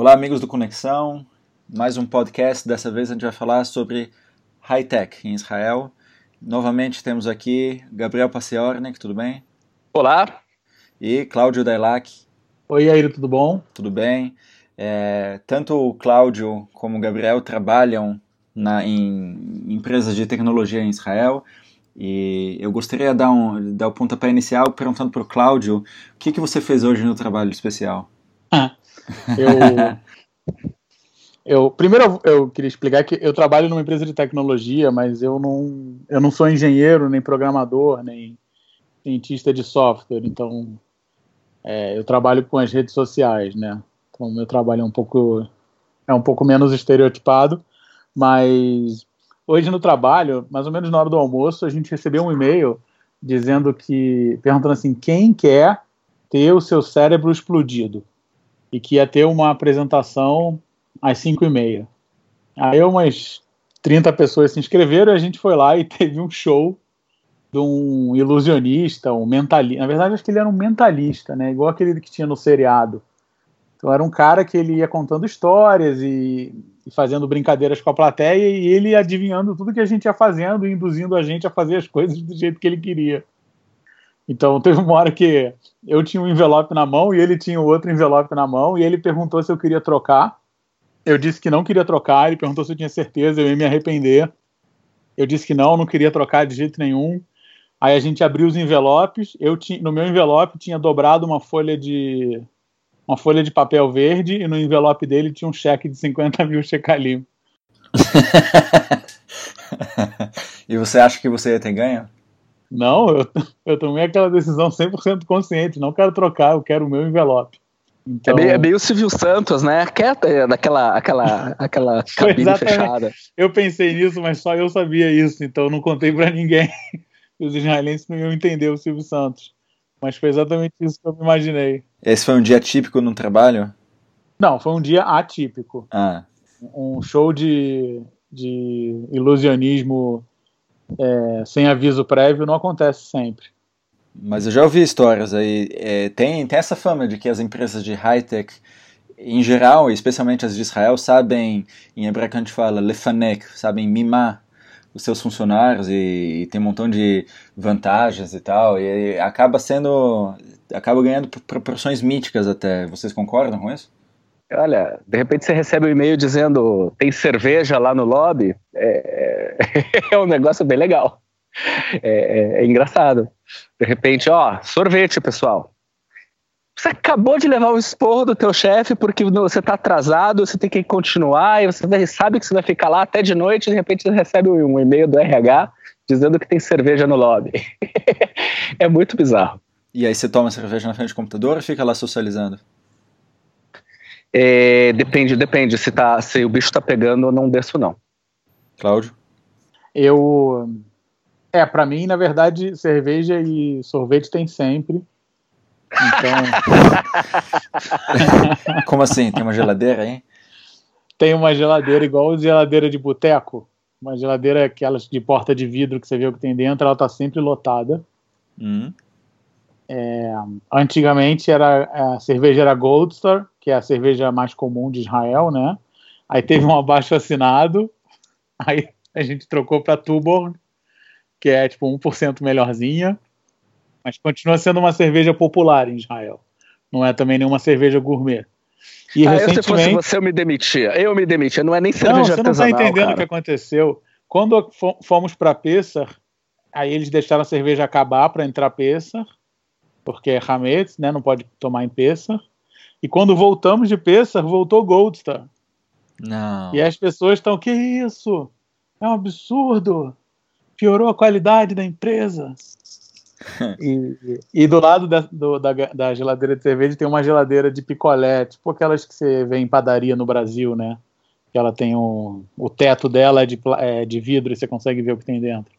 Olá, amigos do Conexão. Mais um podcast. Dessa vez a gente vai falar sobre high-tech em Israel. Novamente temos aqui Gabriel Paciornik, tudo bem? Olá. E Cláudio Dailac. Oi, Airo, tudo bom? Tudo bem. É, tanto o Cláudio como o Gabriel trabalham na, em empresas de tecnologia em Israel. E eu gostaria de dar, um, dar o pontapé inicial perguntando para o Cláudio o que, que você fez hoje no trabalho especial. Eu, eu primeiro eu queria explicar que eu trabalho numa empresa de tecnologia, mas eu não, eu não sou engenheiro, nem programador, nem cientista de software. Então, é, eu trabalho com as redes sociais, né? Então, meu trabalho é um pouco é um pouco menos estereotipado, mas hoje no trabalho, mais ou menos na hora do almoço, a gente recebeu um e-mail dizendo que perguntando assim quem quer ter o seu cérebro explodido e que ia ter uma apresentação às 5 e meia. Aí umas 30 pessoas se inscreveram e a gente foi lá e teve um show de um ilusionista, um mentalista. Na verdade, acho que ele era um mentalista, né? Igual aquele que tinha no seriado. Então era um cara que ele ia contando histórias e, e, fazendo brincadeiras com a plateia e ele adivinhando tudo que a gente ia fazendo e induzindo a gente a fazer as coisas do jeito que ele queria. Então teve uma hora que eu tinha um envelope na mão e ele tinha outro envelope na mão e ele perguntou se eu queria trocar. Eu disse que não queria trocar, ele perguntou se eu tinha certeza, eu ia me arrepender. Eu disse que não, não queria trocar de jeito nenhum. Aí a gente abriu os envelopes. Eu tinha, no meu envelope tinha dobrado uma folha de uma folha de papel verde e no envelope dele tinha um cheque de 50 mil checalim. e você acha que você ia ter ganho? Não, eu, eu tomei aquela decisão 100% consciente. Não quero trocar, eu quero o meu envelope. Então... É, meio, é meio o Silvio Santos, né? Quieta é daquela aquela, aquela cabine fechada. Eu pensei nisso, mas só eu sabia isso, então não contei para ninguém. Os israelenses não iam entender o Silvio Santos. Mas foi exatamente isso que eu me imaginei. Esse foi um dia típico no trabalho? Não, foi um dia atípico. Ah. Um show de, de ilusionismo é, sem aviso prévio não acontece sempre. Mas eu já ouvi histórias aí. É, tem, tem essa fama de que as empresas de high-tech, em geral, especialmente as de Israel, sabem, em hebraico a gente fala lefanek, sabem mimar os seus funcionários e, e, tem um montão de vantagens e tal. E acaba sendo. acaba ganhando proporções míticas até. Vocês concordam com isso? Olha, de repente você recebe um e-mail dizendo tem cerveja lá no lobby, é, é um negócio bem legal. É, é, é, engraçado. De repente, ó, sorvete, pessoal. Você acabou de levar um esporro do teu chefe porque você está atrasado, você tem que continuar, e você sabe que você vai ficar lá até de noite, e de repente você recebe um e-mail do RH dizendo que tem cerveja no lobby. é muito bizarro. E aí você toma cerveja na frente do computador e fica lá socializando? É, depende, depende. Se, tá, se o bicho tá pegando, eu não desço, não. Cláudio? Eu. É, para mim, na verdade, cerveja e sorvete tem sempre. Então. Como assim? Tem uma geladeira aí? Tem uma geladeira igual geladeira de boteco. Uma geladeira aquelas de porta de vidro que você vê o que tem dentro, ela tá sempre lotada. Hum. É, antigamente era a cerveja era Gold Star, que é a cerveja mais comum de Israel, né? Aí teve um abaixo assinado, aí a gente trocou para Tuborg, que é tipo 1% melhorzinha, mas continua sendo uma cerveja popular em Israel. Não é também nenhuma cerveja gourmet. E ah, recentemente... se fosse você, eu me demitia. Eu me demitia. Não é nem cerveja não, você não está entendendo cara. o que aconteceu. Quando fomos para Pessar, aí eles deixaram a cerveja acabar para entrar Pessar, porque é Hametz, né? Não pode tomar em Pessar. E quando voltamos de Pessar, voltou Goldstar. Não. E as pessoas estão, que isso? É um absurdo. Piorou a qualidade da empresa. e, e, do lado da, do, da, da, geladeira de cerveja tem uma geladeira de picolé, tipo aquelas que você vê em padaria no Brasil, né? Que ela tem um, o teto dela é de, é de vidro e você consegue ver o que tem dentro.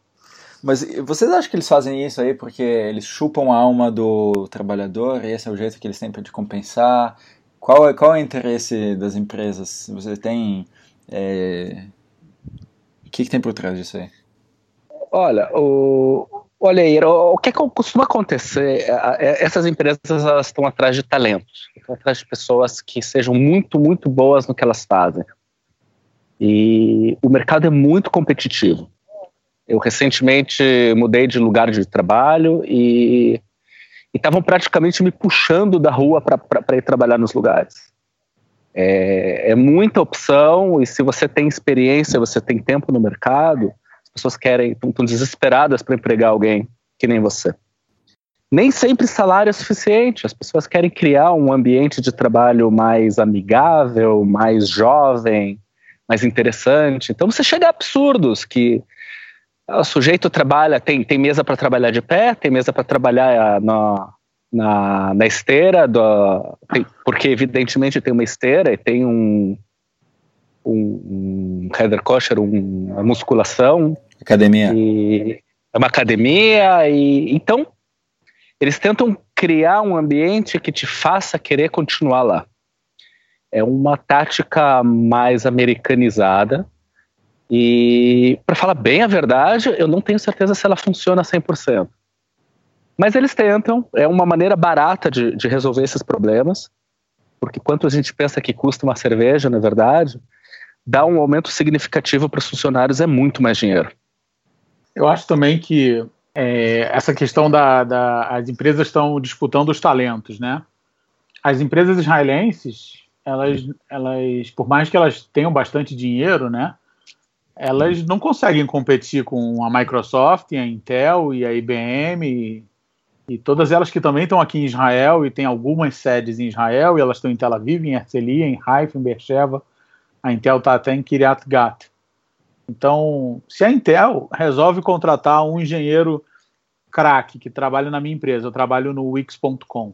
Mas vocês acham que eles fazem isso aí porque eles chupam a alma do trabalhador e esse é o jeito que eles têm de compensar? Qual é, qual é o interesse das empresas? Você tem. É... O que, que tem por trás disso aí? Olha, o, Olha aí, o que, é que costuma acontecer? Essas empresas elas estão atrás de talentos, estão atrás de pessoas que sejam muito, muito boas no que elas fazem. E o mercado é muito competitivo. Eu recentemente mudei de lugar de trabalho e estavam praticamente me puxando da rua para ir trabalhar nos lugares. É, é, muita opção e se você tem experiência, você tem tempo no mercado, as pessoas querem, estão desesperadas para empregar alguém que nem você. Nem sempre salário é suficiente, as pessoas querem criar um ambiente de trabalho mais amigável, mais jovem, mais interessante. Então você chega a absurdos que o sujeito trabalha, tem, tem mesa para trabalhar de pé, tem mesa para trabalhar na, na, na esteira, do, tem, porque evidentemente tem uma esteira e tem um, um, um header kosher, um, uma musculação. Academia. E, é uma academia, e então eles tentam criar um ambiente que te faça querer continuar lá. É uma tática mais americanizada, e, para falar bem a verdade, eu não tenho certeza se ela funciona 100%. Mas eles tentam, é uma maneira barata de, de resolver esses problemas, porque quanto a gente pensa que custa uma cerveja, na verdade, dar um aumento significativo para os funcionários é muito mais dinheiro. Eu acho também que é, essa questão da, da, as empresas estão disputando os talentos, né? As empresas israelenses, elas, elas, por mais que elas tenham bastante dinheiro, né? Elas não conseguem competir com a Microsoft, a Intel e a IBM e todas elas que também estão aqui em Israel e tem algumas sedes em Israel, e elas estão em Tel Aviv, em Herzliya, em Haifa, em Beersheba. A Intel está até em Kiryat Gat. Então, se a Intel resolve contratar um engenheiro craque que trabalha na minha empresa, eu trabalho no Wix.com.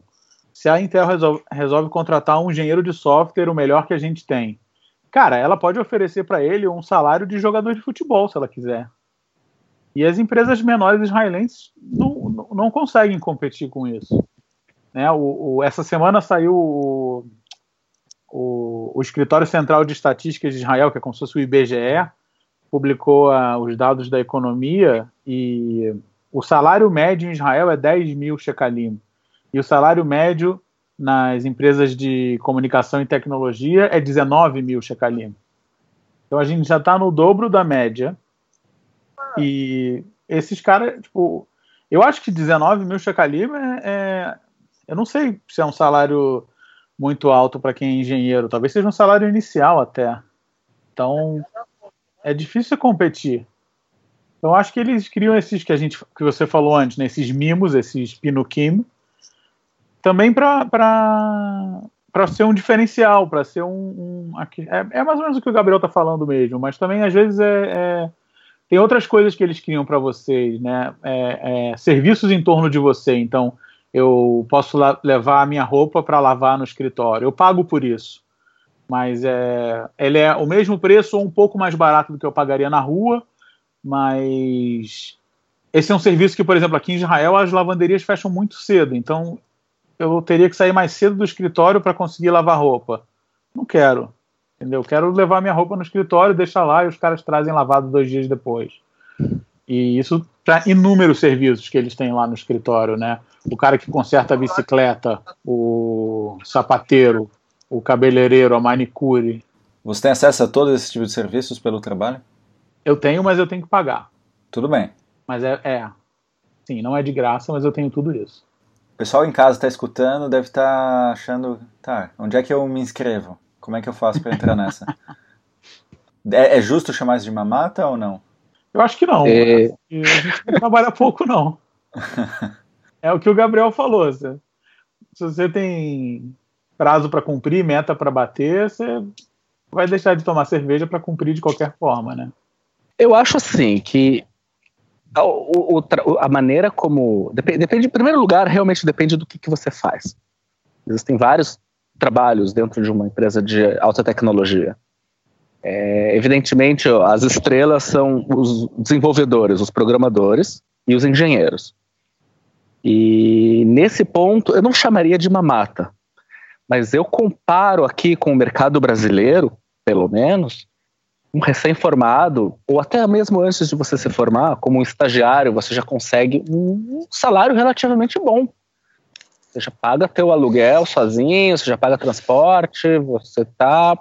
Se a Intel resolve, resolve contratar um engenheiro de software, o melhor que a gente tem, cara, ela pode oferecer para ele um salário de jogador de futebol, se ela quiser. E as empresas menores israelenses não, não, não conseguem competir com isso. Né? O, o, essa semana saiu o, o, o, Escritório Central de Estatísticas de Israel, que é como se fosse o IBGE, publicou uh, os dados da economia e o salário médio em Israel é 10 mil shekalim. E o salário médio nas empresas de comunicação e tecnologia é 19 mil shekalim. Então a gente já está no dobro da média e esses caras, tipo, eu acho que 19 mil shekalim é, é, Eu não sei se é um salário muito alto para quem é engenheiro. Talvez seja um salário inicial até. Então, é difícil competir. Então, acho que eles criam esses que a gente que você falou antes, né, esses mimos, esses pinukim, também para ser um diferencial, para ser um, um é, é, mais ou menos o que o Gabriel está falando mesmo, mas também às vezes é, é tem outras coisas que eles criam para vocês, né? É, é, serviços em torno de você. Então, eu posso levar a minha roupa para lavar no escritório. Eu pago por isso. Mas é, ele é o mesmo preço ou um pouco mais barato do que eu pagaria na rua. Mas esse é um serviço que, por exemplo, aqui em Israel as lavanderias fecham muito cedo. Então, eu teria que sair mais cedo do escritório para conseguir lavar roupa. Não quero. Entendeu? Quero levar minha roupa no escritório, deixar lá e os caras trazem lavado dois dias depois. E isso para inúmeros serviços que eles têm lá no escritório, né? O cara que conserta a bicicleta, o sapateiro, o cabeleireiro, a manicure. Você tem acesso a todos esses tipos de serviços pelo trabalho? Eu tenho, mas eu tenho que pagar. Tudo bem. Mas é, é. Sim, não é de graça, mas eu tenho tudo isso. O pessoal em casa está escutando, deve estar tá achando, tá, onde é que eu me inscrevo? Como é que eu faço para entrar nessa? É, é, justo chamar isso de mamata ou não? Eu acho que não. É... A gente não trabalha pouco, não. É o que o Gabriel falou. Se, se você tem prazo para cumprir, meta para bater, você vai deixar de tomar cerveja para cumprir de qualquer forma, né? Eu acho assim que a, o, a maneira como. Depende, depende, em primeiro lugar, realmente depende do que, que você faz. Existem vários trabalhos dentro de uma empresa de alta tecnologia. É, evidentemente, as estrelas são os desenvolvedores, os programadores e os engenheiros. E nesse ponto, eu não chamaria de mamata, mas eu comparo aqui com o mercado brasileiro, pelo menos, um recém-formado, ou até mesmo antes de você se formar, como um estagiário, você já consegue um salário relativamente bom. Você já paga teu aluguel sozinho, você já paga transporte, você tá,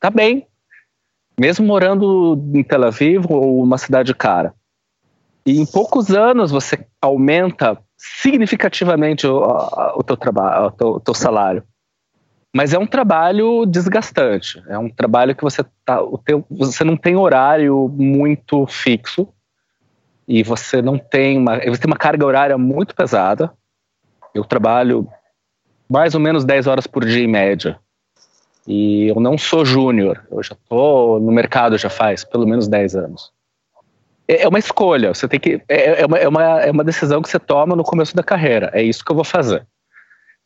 tá bem. Mesmo morando em Tel Aviv ou uma cidade cara. E em poucos anos você aumenta significativamente o, o teu trabalho, o teu, o teu salário. Mas é um trabalho desgastante. É um trabalho que você tá, você não tem horário muito fixo e você não tem uma, você tem uma carga horária muito pesada. Eu trabalho mais ou menos 10 horas por dia em média. E eu não sou júnior, eu já estou no mercado já faz pelo menos 10 anos. É, é uma escolha, você tem que. É, é, uma, é, uma, é uma decisão que você toma no começo da carreira. É isso que eu vou fazer.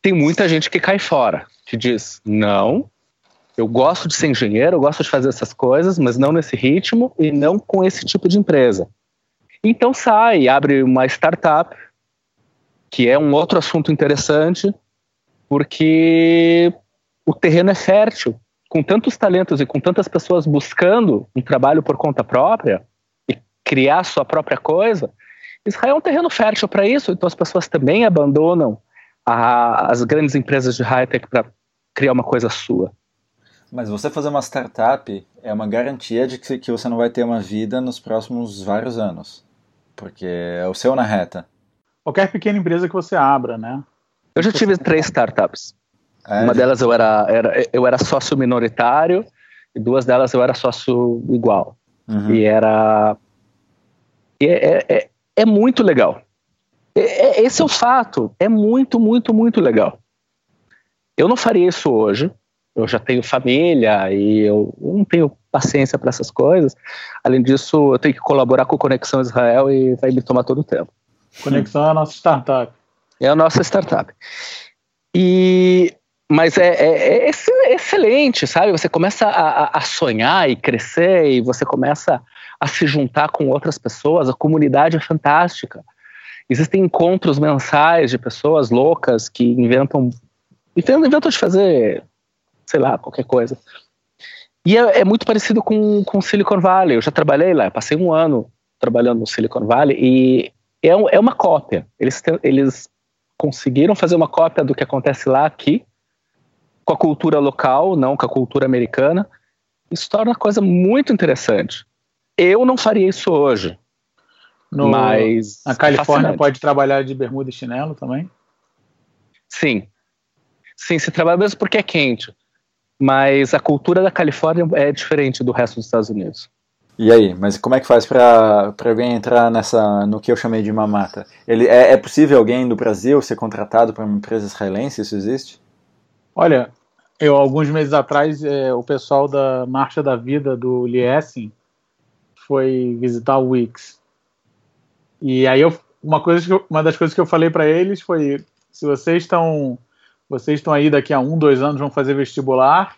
Tem muita gente que cai fora, que diz: não, eu gosto de ser engenheiro, eu gosto de fazer essas coisas, mas não nesse ritmo e não com esse tipo de empresa. Então sai, abre uma startup, que é um outro assunto interessante, porque o terreno é fértil. Com tantos talentos e com tantas pessoas buscando um trabalho por conta própria e criar sua própria coisa, Israel é um terreno fértil para isso, então as pessoas também abandonam a, as grandes empresas de high-tech para criar uma coisa sua. Mas você fazer uma startup é uma garantia de que, que você não vai ter uma vida nos próximos vários anos, porque é o seu na reta. Qualquer pequena empresa que você abra, né? Eu já tive três startups. É, Uma delas eu era, era, eu era sócio minoritário e duas delas eu era sócio igual. Uhum. E era. E é, é, é, muito legal. É, é, esse é o fato. É muito, muito, muito legal. Eu não faria isso hoje. Eu já tenho família e eu não tenho paciência para essas coisas. Além disso, eu tenho que colaborar com a Conexão Israel e vai me tomar todo o tempo. Conexão é a nossa startup. É a nossa startup. E mas é, é, é, excelente, sabe? Você começa a, a, sonhar e crescer e você começa a se juntar com outras pessoas. A comunidade é fantástica. Existem encontros mensais de pessoas loucas que inventam, inventam de fazer, sei lá, qualquer coisa. E é, é muito parecido com, com Silicon Valley. Eu já trabalhei lá, passei um ano trabalhando no Silicon Valley e é, é uma cópia. Eles, eles conseguiram fazer uma cópia do que acontece lá aqui com a cultura local, não com a cultura americana. Isso torna a coisa muito interessante. Eu não faria isso hoje. No, mas a Califórnia pode trabalhar de bermuda e chinelo também? Sim. Sim, se trabalha mesmo porque é quente. Mas a cultura da Califórnia é diferente do resto dos Estados Unidos. E aí, mas como é que faz para alguém entrar nessa no que eu chamei de mamata? Ele é, é possível alguém do Brasil ser contratado para uma empresa israelense? Isso existe? Olha, eu, alguns meses atrás, é, o pessoal da Marcha da Vida do Liesing foi visitar o Wix. E aí eu, uma, coisa eu, uma das coisas que eu falei para eles foi: se vocês estão vocês estão aí daqui a um, dois anos vão fazer vestibular,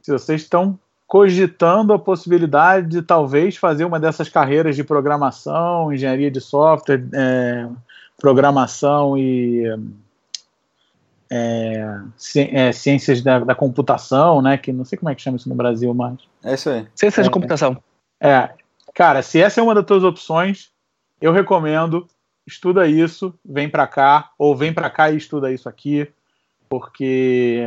se vocês estão cogitando a possibilidade de talvez fazer uma dessas carreiras de programação, engenharia de software, é, programação e é, é, ciências da, da, computação, né? Que não sei como é que chama isso no Brasil, mas. É isso aí. Ciências de é. computação. É. Cara, se essa é uma das tuas opções, eu recomendo, estuda isso, vem para cá, ou vem para cá e estuda isso aqui, porque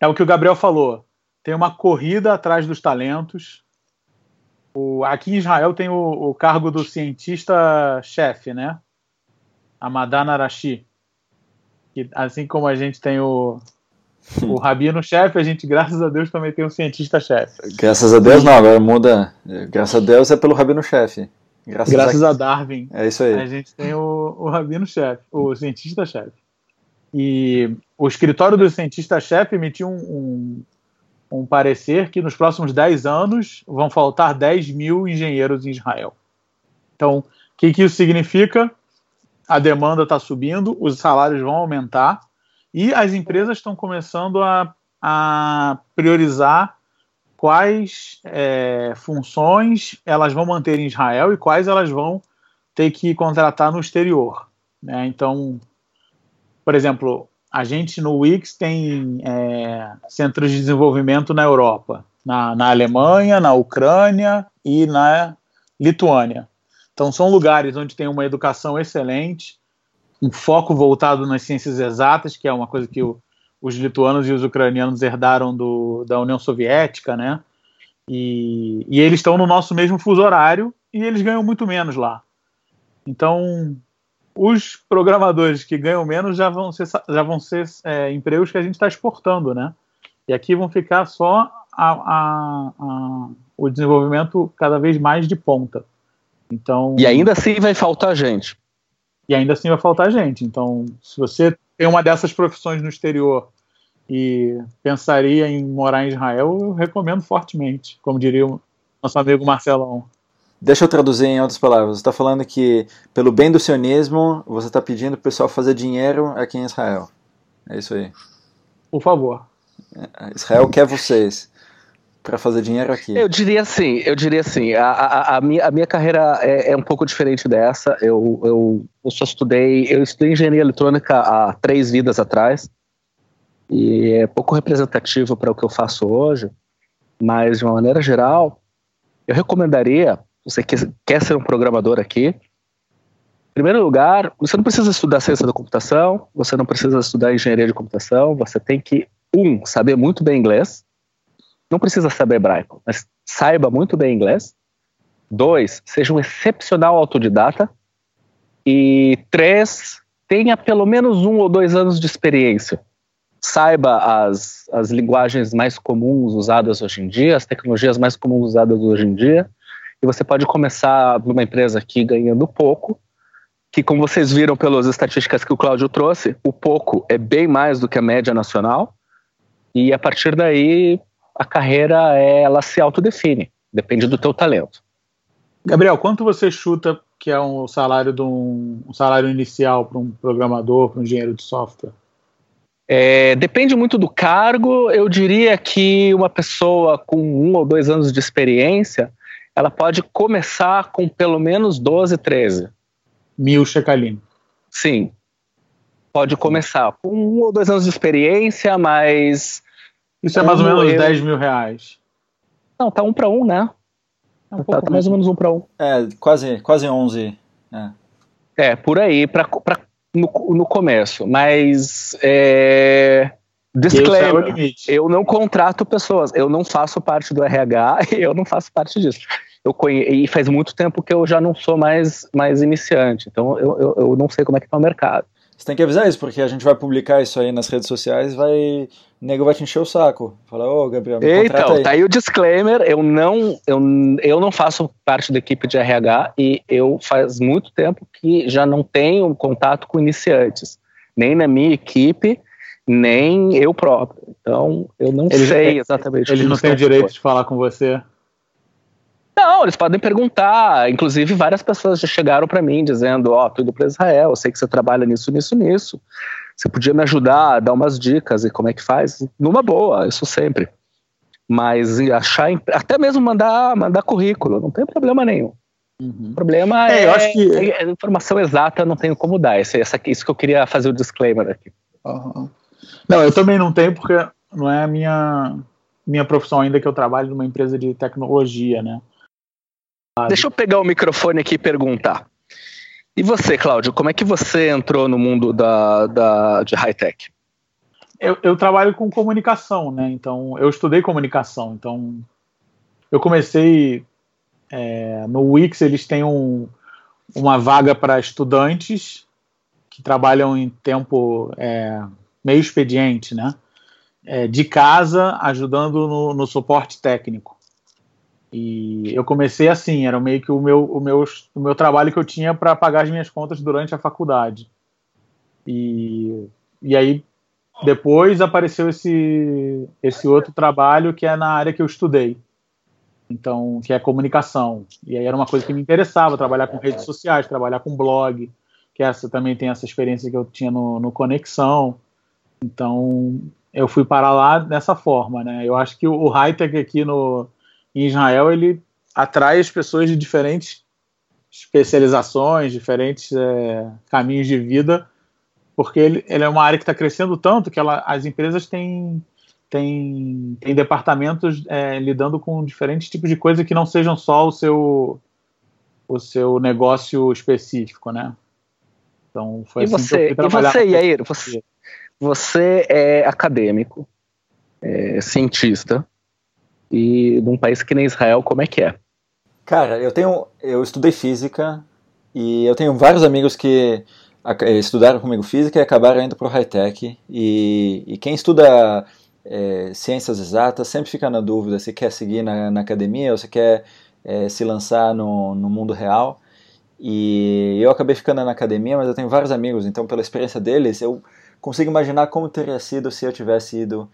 é o que o Gabriel falou. Tem uma corrida atrás dos talentos. O, aqui em Israel tem o, o cargo do cientista-chefe, né? Amadan Arashi que assim como a gente tem o, o rabino-chefe, a gente, graças a Deus, também tem um cientista-chefe. Graças a Deus, não, agora muda. Graças a Deus é pelo rabino-chefe. Graças, graças a... a... Darwin. É isso aí. A gente tem o, o rabino-chefe, o cientista-chefe. E o escritório do cientista-chefe emitiu um, um, um, parecer que nos próximos 10 anos vão faltar 10 mil engenheiros em Israel. Então, o que, que isso significa? a demanda está subindo, os salários vão aumentar e as empresas estão começando a, a priorizar quais é, funções elas vão manter em Israel e quais elas vão ter que contratar no exterior. Né? Então, por exemplo, a gente no Wix tem é, centros de desenvolvimento na Europa. na, na Alemanha, na Ucrânia e na Lituânia. Então, são lugares onde tem uma educação excelente, um foco voltado nas ciências exatas, que é uma coisa que o, os lituanos e os ucranianos herdaram do, da União Soviética, né? E, e eles estão no nosso mesmo fuso horário e eles ganham muito menos lá. Então, os programadores que ganham menos já vão ser, já vão ser é, empregos que a gente está exportando, né? E aqui vão ficar só a, a, a, o desenvolvimento cada vez mais de ponta. Então, e ainda assim vai faltar gente. E ainda assim vai faltar gente. Então, se você tem uma dessas profissões no exterior e pensaria em morar em Israel, eu recomendo fortemente, como diria o nosso amigo Marcelão. Deixa eu traduzir em outras palavras. Você está falando que, pelo bem do sionismo, você está pedindo para o pessoal fazer dinheiro aqui em Israel. É isso aí. Por favor. É, Israel quer vocês para fazer dinheiro aqui. Eu diria assim, eu diria assim, a, a, a, minha, a minha carreira é, é, um pouco diferente dessa. Eu, eu, eu só estudei, eu estudei engenharia eletrônica há três vidas atrás e é pouco representativo para o que eu faço hoje, mas de uma maneira geral, eu recomendaria, você que quer ser um programador aqui, em primeiro lugar, você não precisa estudar ciência da computação, você não precisa estudar engenharia de computação, você tem que, um, saber muito bem inglês, não precisa saber hebraico, mas saiba muito bem inglês. Dois, seja um excepcional autodidata. E três, tenha pelo menos um ou dois anos de experiência saiba as, as linguagens mais comuns usadas hoje em dia, as tecnologias mais comuns usadas hoje em dia, e você pode começar numa empresa aqui ganhando pouco, que como vocês viram pelas estatísticas que o Cláudio trouxe, o pouco é bem mais do que a média nacional, e a partir daí a carreira é, ela se autodefine, depende do teu talento. Gabriel, quanto você chuta que é um salário de um, um salário inicial para um programador, para um engenheiro de software? É, depende muito do cargo. Eu diria que uma pessoa com um ou dois anos de experiência, ela pode começar com pelo menos 12, 13. Mil shecalim. Sim. Pode começar com um ou dois anos de experiência, mas. Isso é mais ou menos eu... 10 mil reais. Não, tá um para um, né? É um tá, tá mais ou menos um para um. É, quase, quase 11. É, é por aí. Para no, no começo, mas é, disclaimer, é eu não contrato pessoas, eu não faço parte do RH, eu não faço parte disso. Eu conhe... E faz muito tempo que eu já não sou mais, mais iniciante, então eu, eu, eu não sei como é que está o mercado. Você tem que avisar isso, porque a gente vai publicar isso aí nas redes sociais vai. O nego vai te encher o saco. Fala, ô oh, Gabriel, me Então, aí. tá aí o disclaimer. Eu não, eu, eu não faço parte da equipe de RH e eu faz muito tempo que já não tenho contato com iniciantes, nem na minha equipe, nem eu próprio. Então, eu não eles, sei exatamente. Eles não têm o direito de falar com você? Não, eles podem perguntar. Inclusive, várias pessoas já chegaram para mim dizendo: Ó, oh, tô indo para Israel, eu sei que você trabalha nisso, nisso, nisso. Você podia me ajudar, dar umas dicas e como é que faz? Numa boa, isso sempre. Mas achar, até mesmo mandar, mandar currículo, não tem problema nenhum. Uhum. O problema é, é, eu acho que... É, a informação exata não tenho como dar. Esse, essa, isso que eu queria fazer o disclaimer aqui. Uhum. Não, eu também não tenho porque não é a minha, minha profissão ainda que eu trabalho numa empresa de tecnologia, né? Deixa eu pegar o microfone aqui e perguntar. E você, Cláudio, como é que você entrou no mundo da, da, de high-tech? Eu, eu, trabalho com comunicação, né? Então, eu estudei comunicação. Então, eu comecei é, no Wix, eles têm um, uma vaga para estudantes que trabalham em tempo é, meio expediente, né? É, de casa, ajudando no, no suporte técnico. E eu comecei assim, era meio que o meu, o meu, o meu trabalho que eu tinha para pagar as minhas contas durante a faculdade. E, e aí depois apareceu esse, esse outro trabalho que é na área que eu estudei. Então, que é comunicação. E aí era uma coisa que me interessava, trabalhar com redes sociais, trabalhar com blog, que essa também tem essa experiência que eu tinha no, no Conexão. Então, eu fui para lá dessa forma, né? Eu acho que o, o high-tech aqui no, em Israel ele atrai as pessoas de diferentes especializações, diferentes é, caminhos de vida, porque ele, ele, é uma área que está crescendo tanto que ela, as empresas têm, tem, tem departamentos é, lidando com diferentes tipos de coisa que não sejam só o seu o seu negócio específico, né? Então foi e assim você, que eu E você, Yair, você, você é acadêmico, é cientista, e num país que nem Israel, como é que é? Cara, eu tenho, eu estudei física e eu tenho vários amigos que estudaram comigo física e acabaram indo para o high-tech. E, e, quem estuda é, ciências exatas sempre fica na dúvida se quer seguir na, na academia ou se quer é, se lançar no, no mundo real. E eu acabei ficando na academia, mas eu tenho vários amigos, então pela experiência deles, eu consigo imaginar como teria sido se eu tivesse ido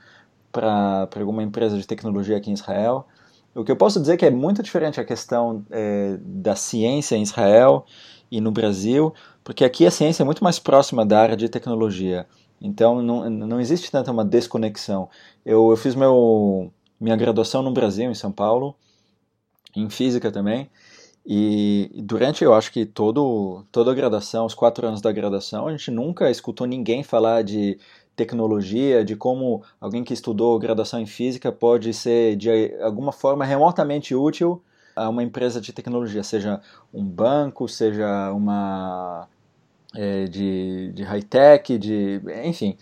para alguma empresa de tecnologia aqui em Israel. O que eu posso dizer é que é muito diferente a questão é, da ciência em Israel e no Brasil, porque aqui a ciência é muito mais próxima da área de tecnologia. Então não, não existe tanta uma desconexão. Eu, eu fiz meu, minha graduação no Brasil, em São Paulo, em física também. E durante, eu acho que todo, toda a graduação, os quatro anos da graduação, a gente nunca escutou ninguém falar de tecnologia, de como alguém que estudou graduação em física pode ser de alguma forma remotamente útil a uma empresa de tecnologia, seja um banco, seja uma é, de, de high-tech, de enfim,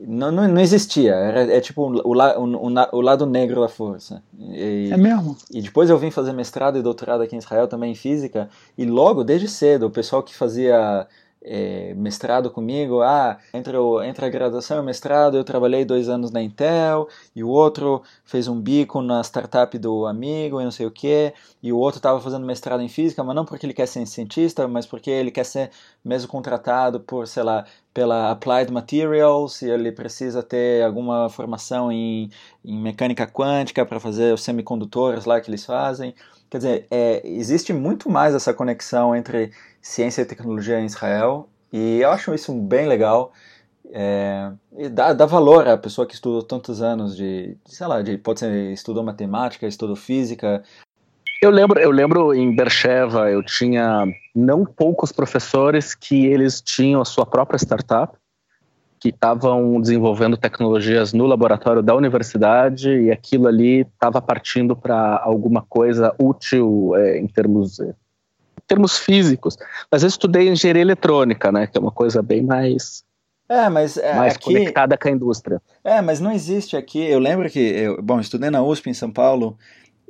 não, não, não existia. Era, é tipo o, la, o, o, o, lado negro da força. E, é mesmo? E depois eu vim fazer mestrado e doutorado aqui em Israel também em física. E logo, desde cedo, o pessoal que fazia é, mestrado comigo, ah, entre, o, entre a graduação e o mestrado eu trabalhei dois anos na Intel, e o outro fez um bico na startup do amigo e não sei o que, e o outro estava fazendo mestrado em física, mas não porque ele quer ser cientista, mas porque ele quer ser mesmo contratado por, sei lá, pela Applied Materials, e ele precisa ter alguma formação em, em mecânica quântica para fazer os semicondutores lá que eles fazem. Quer dizer, é, existe muito mais essa conexão entre ciência e tecnologia em Israel, e eu acho isso bem legal. É, e dá, dá, valor à pessoa que estudou tantos anos de, sei lá, de, pode ser estudou matemática, estudou física. Eu lembro, eu lembro em Bercheva, eu tinha não poucos professores que eles tinham a sua própria startup que estavam desenvolvendo tecnologias no laboratório da universidade e aquilo ali estava partindo para alguma coisa útil é, em termos é, em termos físicos. Mas eu estudei engenharia eletrônica, né, que é uma coisa bem mais é, mas é, mais aqui, conectada com a indústria. É, mas não existe aqui. Eu lembro que eu, bom, estudei na USP em São Paulo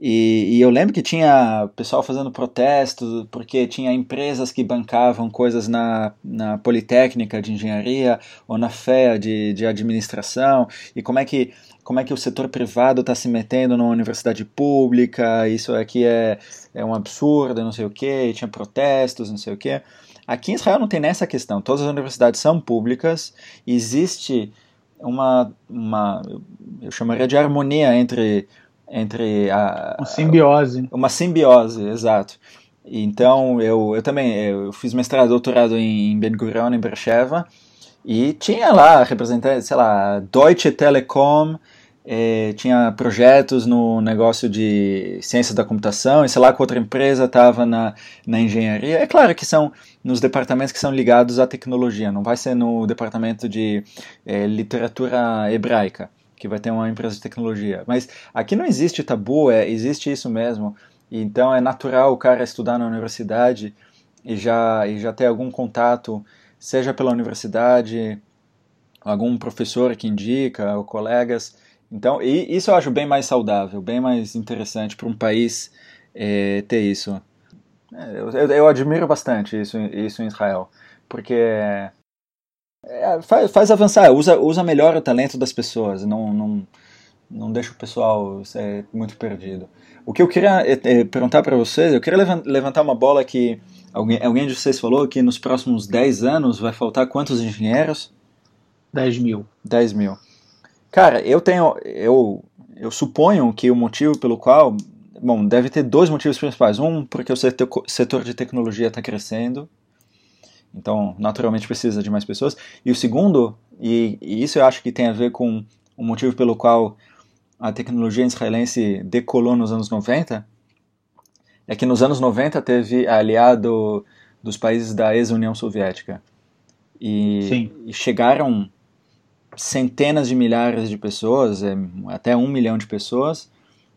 e, e, eu lembro que tinha pessoal fazendo protestos porque tinha empresas que bancavam coisas na, na Politécnica de Engenharia ou na FEA de, de Administração. E como é que como é que o setor privado está se metendo numa universidade pública, isso aqui é, é um absurdo, não sei o que, tinha protestos, não sei o que. Aqui em Israel não tem nessa questão, todas as universidades são públicas, existe uma, uma eu chamaria de harmonia entre entre a uma simbiose. uma simbiose exato. Então eu, eu também eu fiz mestrado doutorado em Ben Gurion em Beersheba e tinha lá representante sei lá Deutsche Telekom eh, tinha projetos no negócio de ciência da computação e sei lá que outra empresa estava na, na engenharia. É claro que são nos departamentos que são ligados à tecnologia não vai ser no departamento de eh, literatura hebraica que vai ter uma empresa de tecnologia. Mas aqui não existe tabu, é, existe isso mesmo. Então é natural o cara estudar na universidade e já, e já ter algum contato, seja pela universidade, algum professor que indica, ou colegas. Então, isso eu acho bem mais saudável, bem mais interessante para um país é, ter isso. É, eu, eu, admiro bastante isso, isso em Israel, porque é, faz, faz, avançar, usa, usa melhor o talento das pessoas, não, não, não deixa o pessoal ser muito perdido. O que eu queria é, é, perguntar para vocês, eu queria levantar uma bola que alguém, alguém de vocês falou que nos próximos 10 anos vai faltar quantos engenheiros? 10 mil. 10 mil. Cara, eu tenho, eu, eu suponho que o motivo pelo qual, bom, deve ter dois motivos principais. Um, porque o setor, setor de tecnologia está crescendo, então, naturalmente precisa de mais pessoas. E o segundo, e, e, isso eu acho que tem a ver com o motivo pelo qual a tecnologia israelense decolou nos anos 90, é que nos anos 90 teve aliado dos países da ex-União Soviética. E, e, chegaram centenas de milhares de pessoas, é, até um milhão de pessoas,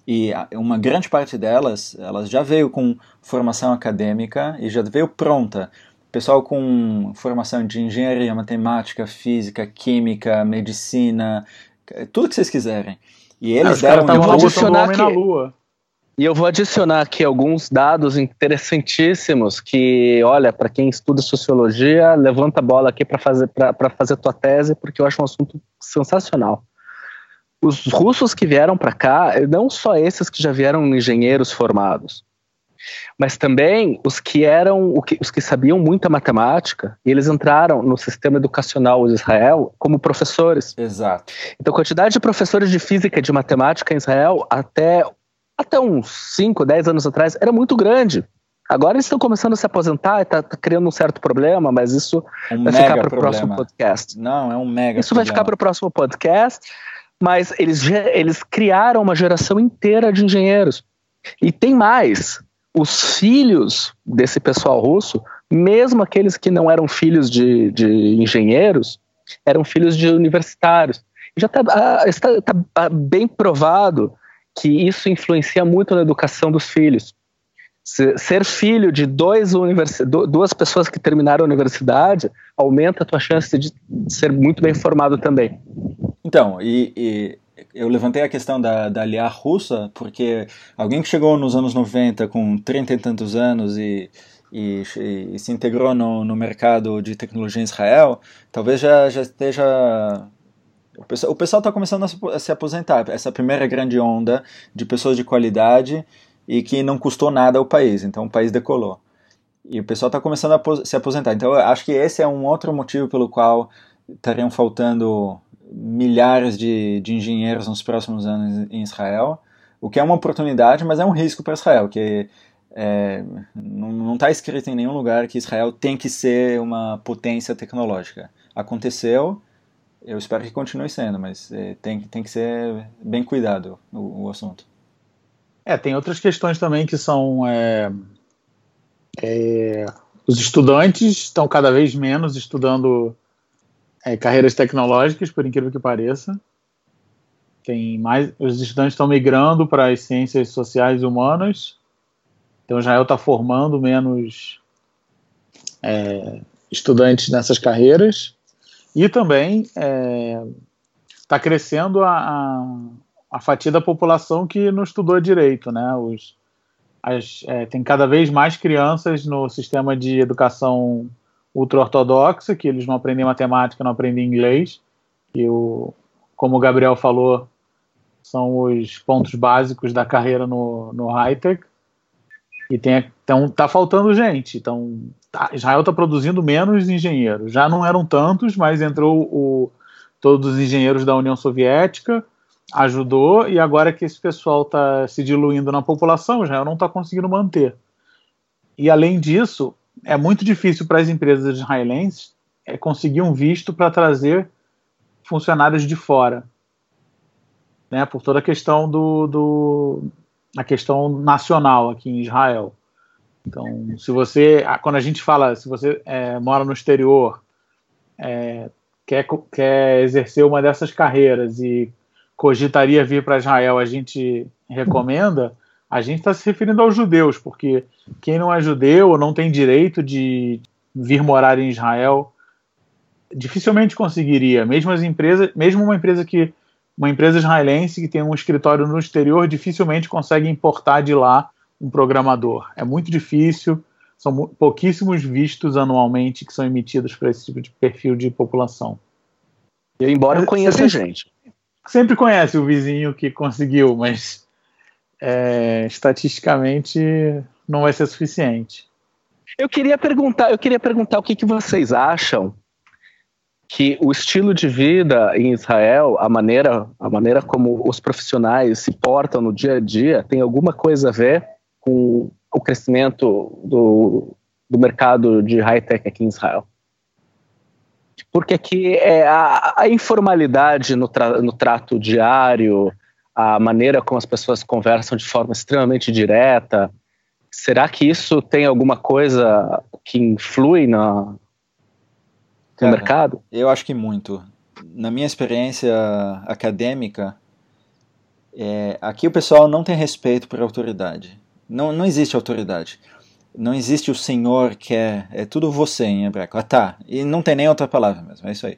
e uma grande parte delas, elas já veio com formação acadêmica e já veio pronta. Pessoal com formação de engenharia, matemática, física, química, medicina, tudo que vocês quiserem. E eles é, deram um adicionar que... na Lua. E eu vou adicionar aqui alguns dados interessantíssimos que, olha, para quem estuda sociologia, levanta a bola aqui para fazer para fazer tua tese, porque eu acho um assunto sensacional. Os russos que vieram para cá, não só esses que já vieram engenheiros formados, mas também os que eram os que sabiam muita matemática, e eles entraram no sistema educacional de Israel como professores. Exato. Então, a quantidade de professores de física e de matemática em Israel até até uns 5, 10 anos atrás, era muito grande. Agora eles estão começando a se aposentar e está tá criando um certo problema, mas isso um vai ficar para o próximo podcast. Não, é um mega Isso problema. vai ficar para o próximo podcast, mas eles, eles criaram uma geração inteira de engenheiros. E tem mais. Os filhos desse pessoal russo, mesmo aqueles que não eram filhos de, de engenheiros, eram filhos de universitários. Já tá, está, está ah, bem provado que isso influencia muito na educação dos filhos. Ser filho de dois duas pessoas que terminaram a universidade aumenta a tua chance de ser muito bem formado também. Então, e, e eu levantei a questão da, da russa, porque alguém que chegou nos anos 90 com 30 e tantos anos e, e, e se integrou no, no mercado de tecnologia em Israel, talvez já, já esteja o pessoal está começando a se aposentar. Essa primeira grande onda de pessoas de qualidade e que não custou nada ao país. Então o país decolou. E o pessoal está começando a se aposentar. Então eu acho que esse é um outro motivo pelo qual estariam faltando milhares de, de engenheiros nos próximos anos em Israel. O que é uma oportunidade, mas é um risco para Israel, que é, não está escrito em nenhum lugar que Israel tem que ser uma potência tecnológica. Aconteceu, eu espero que continue sendo, mas é, tem, tem que ser bem cuidado o, o, assunto. É, tem outras questões também que são. É, é, os estudantes estão cada vez menos estudando é, carreiras tecnológicas, por incrível que pareça. Tem mais, os estudantes estão migrando para as ciências sociais e humanas. Então Israel está formando menos é, estudantes nessas carreiras. E também está é, tá crescendo a, a, a, fatia da população que não estudou direito, né? Os, as, é, tem cada vez mais crianças no sistema de educação ultra-ortodoxa, que eles não aprendem matemática, não aprendem inglês, e o, como o Gabriel falou, são os pontos básicos da carreira no, no high-tech. E tem, então tá faltando gente. Então tá, Israel está produzindo menos engenheiros. Já não eram tantos, mas entrou o, todos os engenheiros da União Soviética, ajudou e agora que esse pessoal está se diluindo na população, Israel não está conseguindo manter. E além disso, é muito difícil para as empresas israelenses é, conseguir um visto para trazer funcionários de fora, né? Por toda a questão do, do a questão nacional aqui em Israel. Então, se você, quando a gente fala, se você é, mora no exterior, é, quer, quer exercer uma dessas carreiras e cogitaria vir para Israel, a gente recomenda, a gente está se referindo aos judeus, porque quem não é judeu ou não tem direito de vir morar em Israel, dificilmente conseguiria. Mesmo as empresas, mesmo uma empresa que uma empresa israelense que tem um escritório no exterior dificilmente consegue importar de lá um programador. É muito difícil, são pouquíssimos vistos anualmente que são emitidos para esse tipo de perfil de população. Eu, embora eu conheça gente. Sempre conhece o vizinho que conseguiu, mas é, estatisticamente não vai ser suficiente. Eu queria perguntar, eu queria perguntar o que, que vocês acham que o estilo de vida em Israel, a maneira, a maneira como os profissionais se portam no dia a dia, tem alguma coisa a ver com o crescimento do, do mercado de high-tech aqui em Israel. Porque aqui é a, a informalidade no, tra, no trato diário, a maneira como as pessoas conversam de forma extremamente direta, será que isso tem alguma coisa que influi na, Cara, no mercado? Eu acho que muito. na minha experiência acadêmica, é, aqui o pessoal não tem respeito por autoridade. Não, não existe autoridade. Não existe o senhor que é, é tudo você em hebraico. Ah, tá. E não tem nem outra palavra mesmo, é isso aí.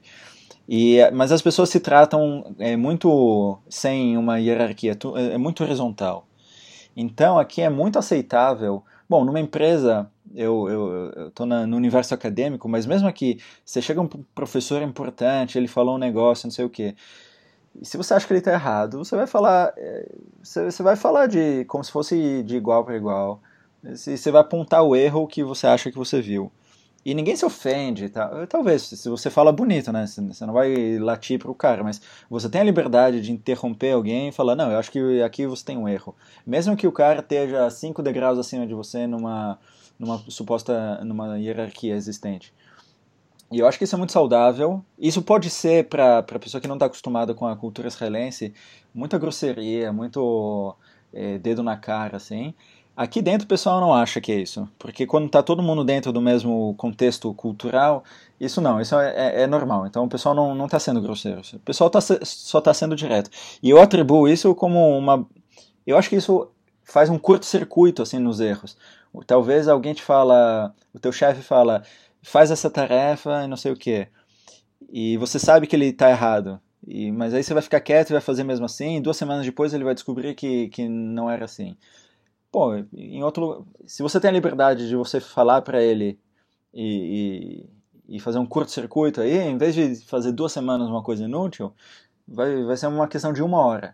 E, mas as pessoas se tratam é, muito sem uma hierarquia, é, é muito horizontal. Então aqui é muito aceitável. Bom, numa empresa, eu estou no universo acadêmico, mas mesmo aqui, você chega um professor importante, ele falou um negócio, não sei o quê. E se você acha que ele está errado, você vai falar, é, você, você vai falar de como se fosse de igual para igual. Você vai apontar o erro que você acha que você viu. E ninguém se ofende, tá? talvez, se você fala bonito, né? Você não vai latir pro cara, mas você tem a liberdade de interromper alguém e falar, não, eu acho que aqui você tem um erro. Mesmo que o cara esteja cinco degraus acima de você numa, numa suposta numa hierarquia existente. E eu acho que isso é muito saudável. Isso pode ser, para a pessoa que não está acostumada com a cultura israelense, muita grosseria, muito é, dedo na cara, assim. Aqui dentro o pessoal não acha que é isso, porque quando está todo mundo dentro do mesmo contexto cultural, isso não, isso é, é, é normal. Então o pessoal não está sendo grosseiro, o pessoal tá, só está sendo direto. E eu atribuo isso como uma. Eu acho que isso faz um curto-circuito assim nos erros. Talvez alguém te fala, o teu chefe fala, faz essa tarefa e não sei o que, e você sabe que ele está errado. E, mas aí você vai ficar quieto e vai fazer mesmo assim, e duas semanas depois ele vai descobrir que, que não era assim pô, em outro, se você tem a liberdade de você falar para ele e, e, e, fazer um curto-circuito aí, em vez de fazer duas semanas uma coisa inútil, vai, vai ser uma questão de uma hora.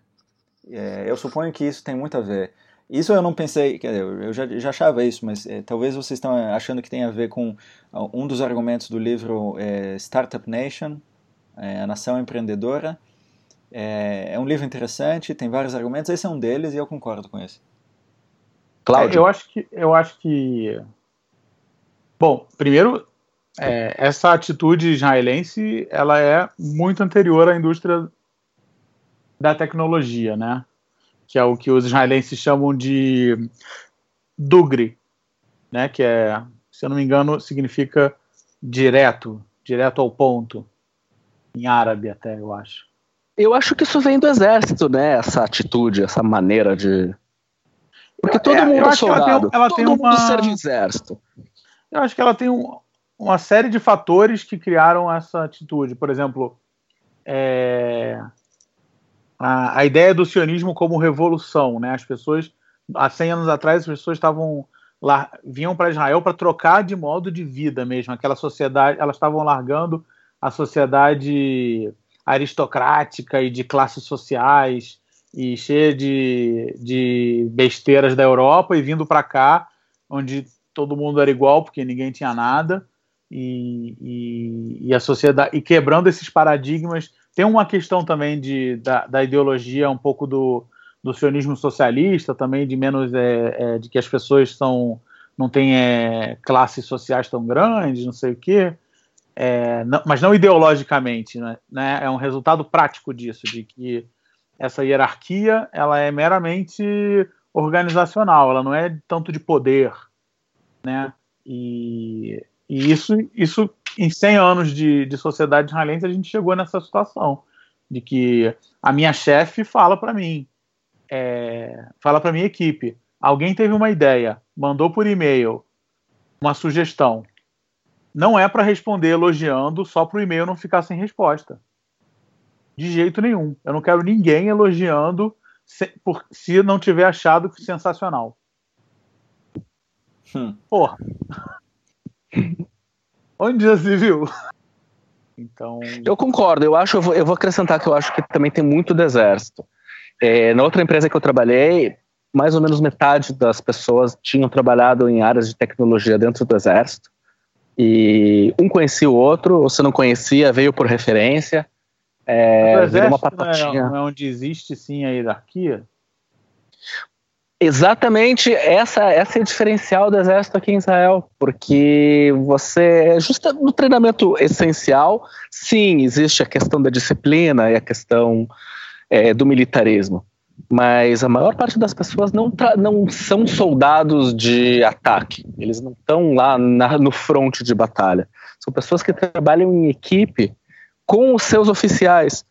É, eu suponho que isso tem muito a ver. Isso eu não pensei, quer dizer, eu já, já achava isso, mas é, talvez vocês estão achando que tem a ver com um dos argumentos do livro é, Startup Nation, é, A Nação Empreendedora. É, é um livro interessante, tem vários argumentos, esse é um deles e eu concordo com esse. Cláudio? eu acho que. Eu acho que. Bom, primeiro, é, essa atitude israelense ela é muito anterior à indústria da tecnologia, né? Que é o que os israelenses chamam de dugri, né? Que é, se eu não me engano, significa direto, direto ao ponto, em árabe até, eu acho. Eu acho que isso vem do exército, né? Essa atitude, essa maneira de porque todo é, mundo é soldado, ela tem, ela todo tem mundo uma... serve exército. Eu acho que ela tem um, uma série de fatores que criaram essa atitude. Por exemplo, é, a, a, ideia do sionismo como revolução, né? As pessoas, há 100 anos atrás, as pessoas estavam lá, vinham para Israel para trocar de modo de vida mesmo. Aquela sociedade, elas estavam largando a sociedade aristocrática e de classes sociais e cheia de, de besteiras da Europa e vindo para cá, onde todo mundo era igual porque ninguém tinha nada e, e, e, a sociedade e quebrando esses paradigmas. Tem uma questão também de, da, da ideologia um pouco do, do sionismo socialista, também de menos é, é, de que as pessoas são não têm é, classes sociais tão grandes, não sei o quê. É, não, mas não ideologicamente, né? né? É um resultado prático disso, de que essa hierarquia ela é meramente organizacional, ela não é tanto de poder, né? E, e isso, isso em 100 anos de, de sociedade israelense a gente chegou nessa situação de que a minha chefe fala para mim, é, fala para minha equipe, alguém teve uma ideia, mandou por e-mail uma sugestão, não é para responder elogiando só para o e-mail não ficar sem resposta. De jeito nenhum. Eu não quero ninguém elogiando se, por, se não tiver achado sensacional. Hum. Porra. Onde já se viu? Então. Eu concordo, eu acho, eu vou, eu vou acrescentar que eu acho que também tem muito do exército. É, na outra empresa que eu trabalhei, mais ou menos metade das pessoas tinham trabalhado em áreas de tecnologia dentro do exército. E um conhecia o outro, ou se não conhecia, veio por referência. É, virou uma batatinha. Não é, não é onde existe sim a hierarquia? Exatamente, essa, essa é o diferencial do exército aqui em Israel, porque você, justo no treinamento essencial, sim, existe a questão da disciplina e a questão é, do militarismo, mas a maior parte das pessoas não, não são soldados de ataque, eles não estão lá na, no fronte de batalha, são pessoas que trabalham em equipe com os seus oficiais,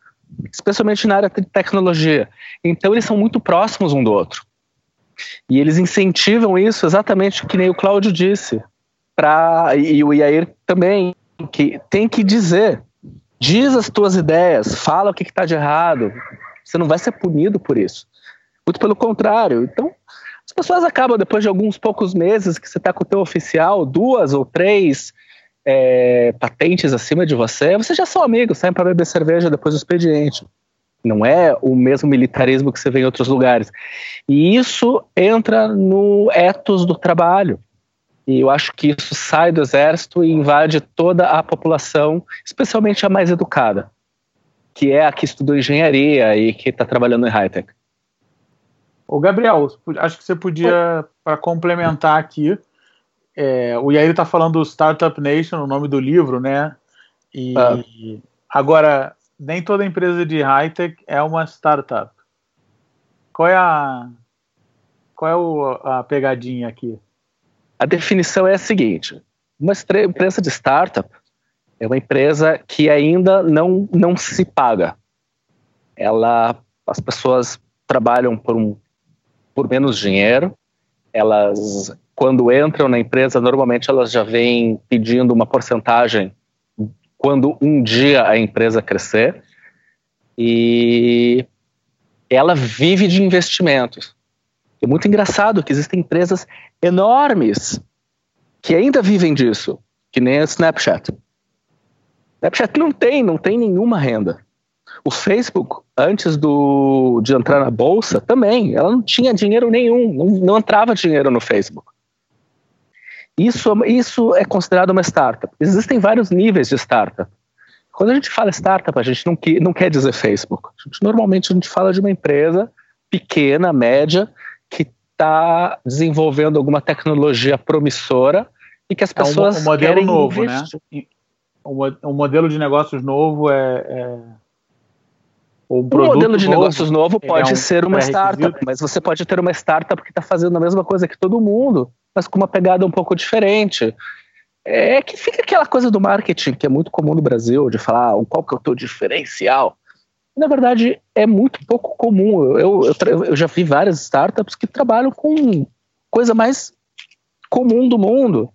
especialmente na área de tecnologia. Então eles são muito próximos um do outro. E eles incentivam isso exatamente que nem o Cláudio disse, pra, e o Iair também, que tem que dizer, diz as tuas ideias, fala o que está de errado, você não vai ser punido por isso. Muito pelo contrário. Então, as pessoas acabam, depois de alguns poucos meses que você está com o teu oficial, duas ou três é, patentes acima de você, vocês já são amigos, saem para beber cerveja depois do expediente. Não é o mesmo militarismo que você vê em outros lugares. E isso entra no ethos do trabalho. E eu acho que isso sai do exército e invade toda a população, especialmente a mais educada, que é a que estudou engenharia e que está trabalhando em high-tech. Ô, Gabriel, acho que você podia, para complementar aqui, é, o Yair está falando do Startup Nation, o nome do livro, né? E ah. agora, nem toda empresa de high-tech é uma startup. Qual é a qual é o, a pegadinha aqui? A definição é a seguinte: uma empresa de startup é uma empresa que ainda não, não se paga. Ela, as pessoas trabalham por um por menos dinheiro. Elas, quando entram na empresa, normalmente elas já vêm pedindo uma porcentagem quando um dia a empresa crescer. E ela vive de investimentos. É muito engraçado que existem empresas enormes que ainda vivem disso, que nem a Snapchat. Snapchat não tem, não tem nenhuma renda. O Facebook, antes do, de entrar na bolsa, também, ela não tinha dinheiro nenhum, não, não entrava dinheiro no Facebook. Isso, isso é considerado uma startup. Existem vários níveis de startup. Quando a gente fala startup, a gente não, que, não quer dizer Facebook. A gente, normalmente a gente fala de uma empresa pequena, média, que está desenvolvendo alguma tecnologia promissora e que as pessoas é um, um modelo querem novo, né? investir. né? Um, um modelo de negócios novo é, é um, modelo de novo, negócios novo pode é um ser uma startup, mas você pode ter uma startup que está fazendo a mesma coisa que todo mundo, mas com uma pegada um pouco diferente. É que fica aquela coisa do marketing que é muito comum no Brasil, de falar ah, qual que é o teu diferencial. Na verdade, é muito pouco comum. Eu, eu, eu já vi várias startups que trabalham com coisa mais comum do mundo,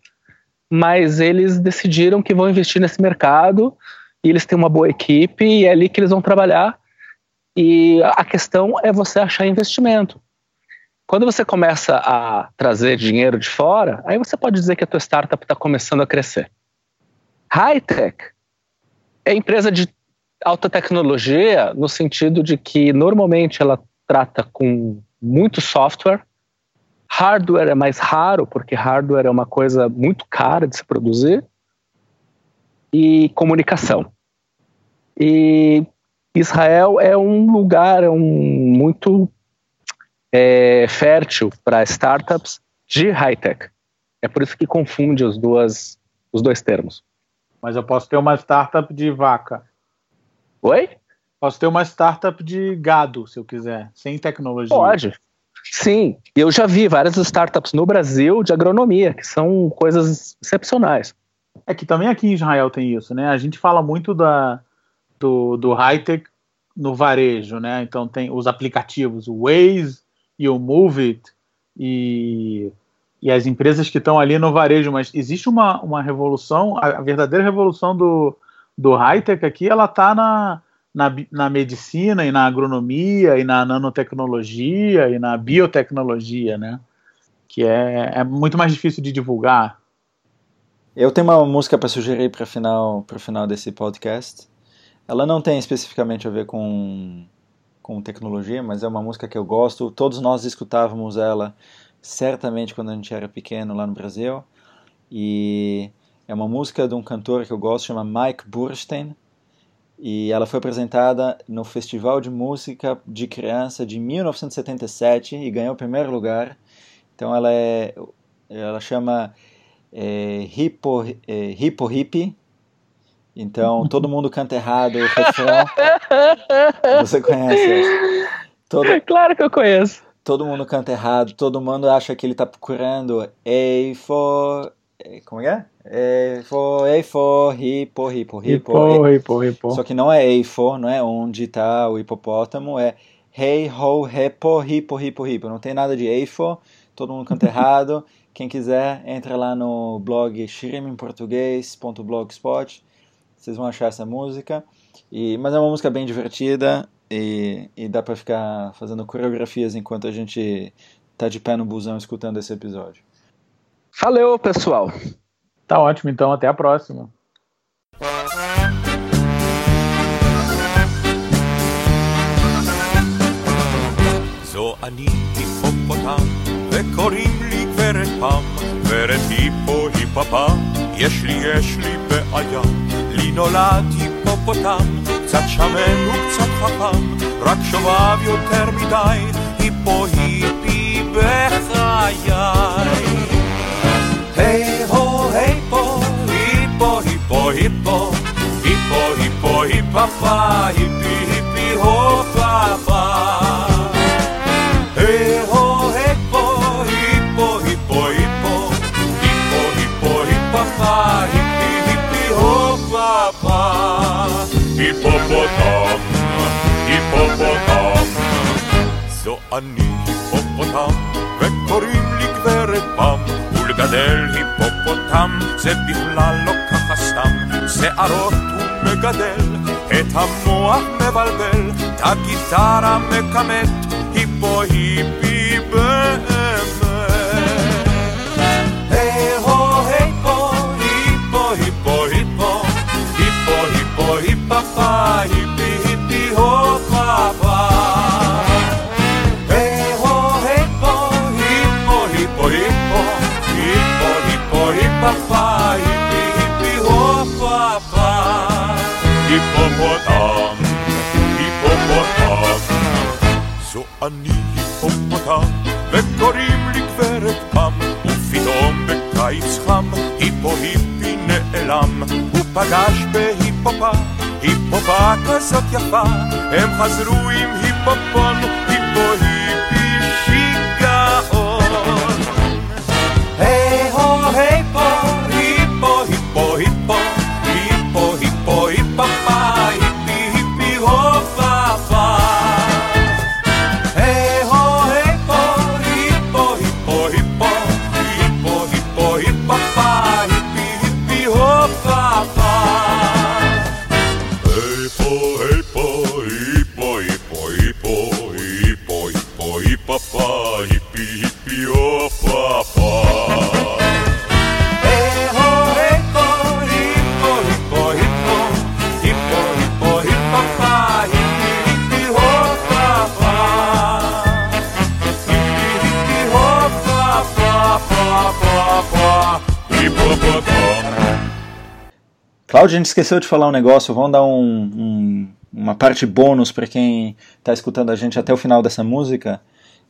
mas eles decidiram que vão investir nesse mercado e eles têm uma boa equipe e é ali que eles vão trabalhar e a questão é você achar investimento. Quando você começa a trazer dinheiro de fora, aí você pode dizer que a tua startup está começando a crescer. High-tech é empresa de alta tecnologia no sentido de que normalmente ela trata com muito software, hardware é mais raro porque hardware é uma coisa muito cara de se produzir e comunicação. E Israel é um lugar é um, muito é, fértil para startups de high-tech. É por isso que confunde os, duas, os dois termos. Mas eu posso ter uma startup de vaca. Oi? Posso ter uma startup de gado, se eu quiser, sem tecnologia. Pode. Sim, eu já vi várias startups no Brasil de agronomia, que são coisas excepcionais. É que também aqui em Israel tem isso, né? A gente fala muito da, do, do high-tech no varejo, né? Então tem os aplicativos, o Waze e o Move It e, e as empresas que estão ali no varejo, mas existe uma, uma revolução, a, verdadeira revolução do, do high-tech aqui, ela está na, na, na medicina e na agronomia e na nanotecnologia e na biotecnologia, né? Que é, é muito mais difícil de divulgar. Eu tenho uma música para sugerir para final, o final desse podcast. Ela não tem especificamente a ver com, com tecnologia, mas é uma música que eu gosto. Todos nós escutávamos ela certamente quando a gente era pequeno lá no Brasil. E é uma música de um cantor que eu gosto, chama Mike Burstein. E ela foi apresentada no Festival de Música de Criança de 1977 e ganhou o primeiro lugar. Então ela é, ela chama é, Hippo, é, Hippo Hippie, então, todo mundo canta errado o refrão. Você conhece? Todo, claro que eu conheço. Todo mundo canta errado, todo mundo acha que ele está procurando A for é, como é? Eifo, eifo, hipo, hipo, hipo. Hipo, hipo, Só que não é eifo, não é onde está o hipopótamo, é Hey, ho, repo, hipo, hipo, hipo. Não tem nada de eifo, todo mundo canta errado. Quem quiser, entra lá no blog shiriminportuguês.blogspot. Vocês vão achar essa música. E, mas é uma música bem divertida e, e dá para ficar fazendo coreografias enquanto a gente tá de pé no busão escutando esse episódio. Valeu, pessoal. Tá ótimo, então. Até a próxima. אני היפופוטם, וקוראים לי גברת פם, גברת היפו היפפה, יש לי יש לי בעיה, לי נולד היפופוטם, קצת שמן וקצת חכם, רק שובב יותר מדי, היפו היפי בחיי. היי הו היפו, היפו היפו היפו, היפו היפו היפפה, היפי היפי הופפה. היפופוטם, היפופוטם. זו אני היפופוטם, וקוראים לי גברת פם, ולגדל היפופוטם זה בכלל לא ככה סתם, שערות הוא מגדל, את המוח מבלבל, את הגיטרה מכמת, היפו היפי באמת. וקוראים לי גברת פם, ופתאום בקיץ חם, היפו היפי נעלם, הוא פגש בהיפופה, היפופה כזאת יפה, הם חזרו עם היפופון, היפו Cláudio, a gente esqueceu de falar um negócio, vamos dar um, um- uma parte bônus para quem está escutando a gente até o final dessa música.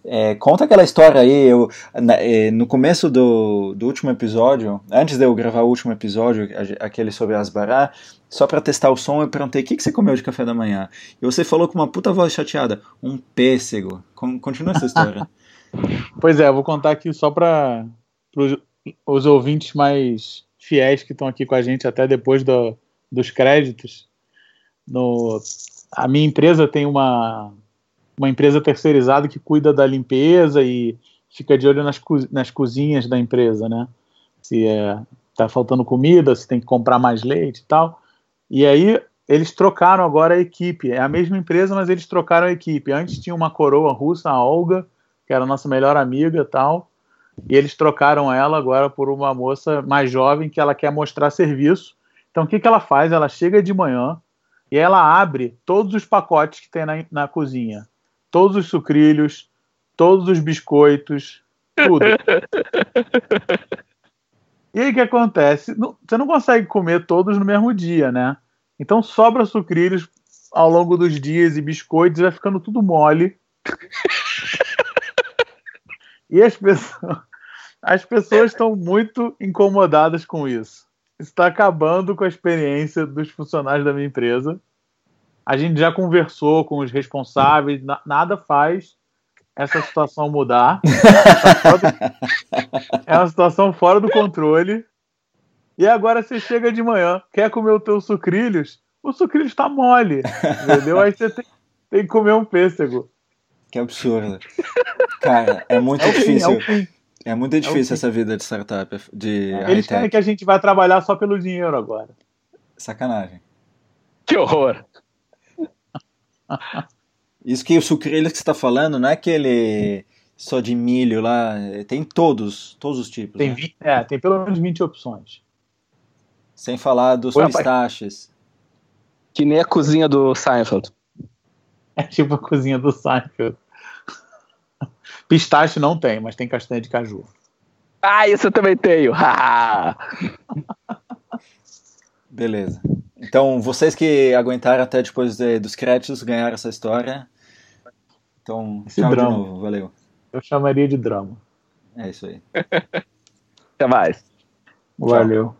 É, conta aquela história aí, eu, na- é, no começo do, do último episódio, antes de eu gravar o último episódio, aquele sobre Asbará, só para testar o som, eu perguntei, o que, que você comeu de café da manhã? E você falou com uma puta voz chateada, um pêssego. Con- Continua essa história. Pois é, eu vou contar aqui só para os ouvintes mais fiéis que estão aqui com a gente até depois do- dos créditos. No, a minha empresa tem uma, uma empresa terceirizada que cuida da limpeza e fica de olho nas, nas cozinhas da empresa, né? Se é, tá faltando comida, se tem que comprar mais leite e tal. E aí eles trocaram agora a equipe. É a mesma empresa, mas eles trocaram a equipe. Antes tinha uma coroa russa, a Olga, que era a nossa melhor amiga tal. E eles trocaram ela agora por uma moça mais jovem que ela quer mostrar serviço. Então o que, que ela faz? Ela chega de manhã e ela abre todos os pacotes que tem na, na cozinha. Todos os sucrilhos, todos os biscoitos, tudo. E aí o que acontece? Não- Você não consegue comer todos no mesmo dia, né? Então sobra sucrilhos ao longo dos dias e biscoitos, vai ficando tudo mole. E as pessoas, as pessoas estão muito incomodadas com isso. Está acabando com a experiência dos funcionários da minha empresa. A gente já conversou com os responsáveis, na- nada faz essa situação mudar. Tá é uma situação fora do controle. E agora você chega de manhã, quer comer o teu sucrilhos, o sucrilhos tá mole, entendeu? Aí você tem, tem que comer um pêssego. Que absurdo. Cara, é muito É o fim, é difícil. fim. É muito difícil essa vida de startup, de Eles querem que a gente vá trabalhar só pelo dinheiro agora. Sacanagem. Que horror. Isso que o sucrilhos que você está falando não é aquele só de milho lá, é- tem todos, todos os tipos. Tem, né? é, tem pelo menos 20 opções. Sem falar dos Oi, rapaz. pistaches. Que nem a cozinha do Seinfeld. É tipo a cozinha do Seinfeld. Pistache não tem, mas tem castanha de caju. Ah, isso eu também tenho. Beleza. Então, vocês que aguentaram até depois de- dos créditos ganharam essa história. Então, Esse tchau drama. de novo. Valeu. Eu chamaria de drama. É isso aí. Até mais. Valeu.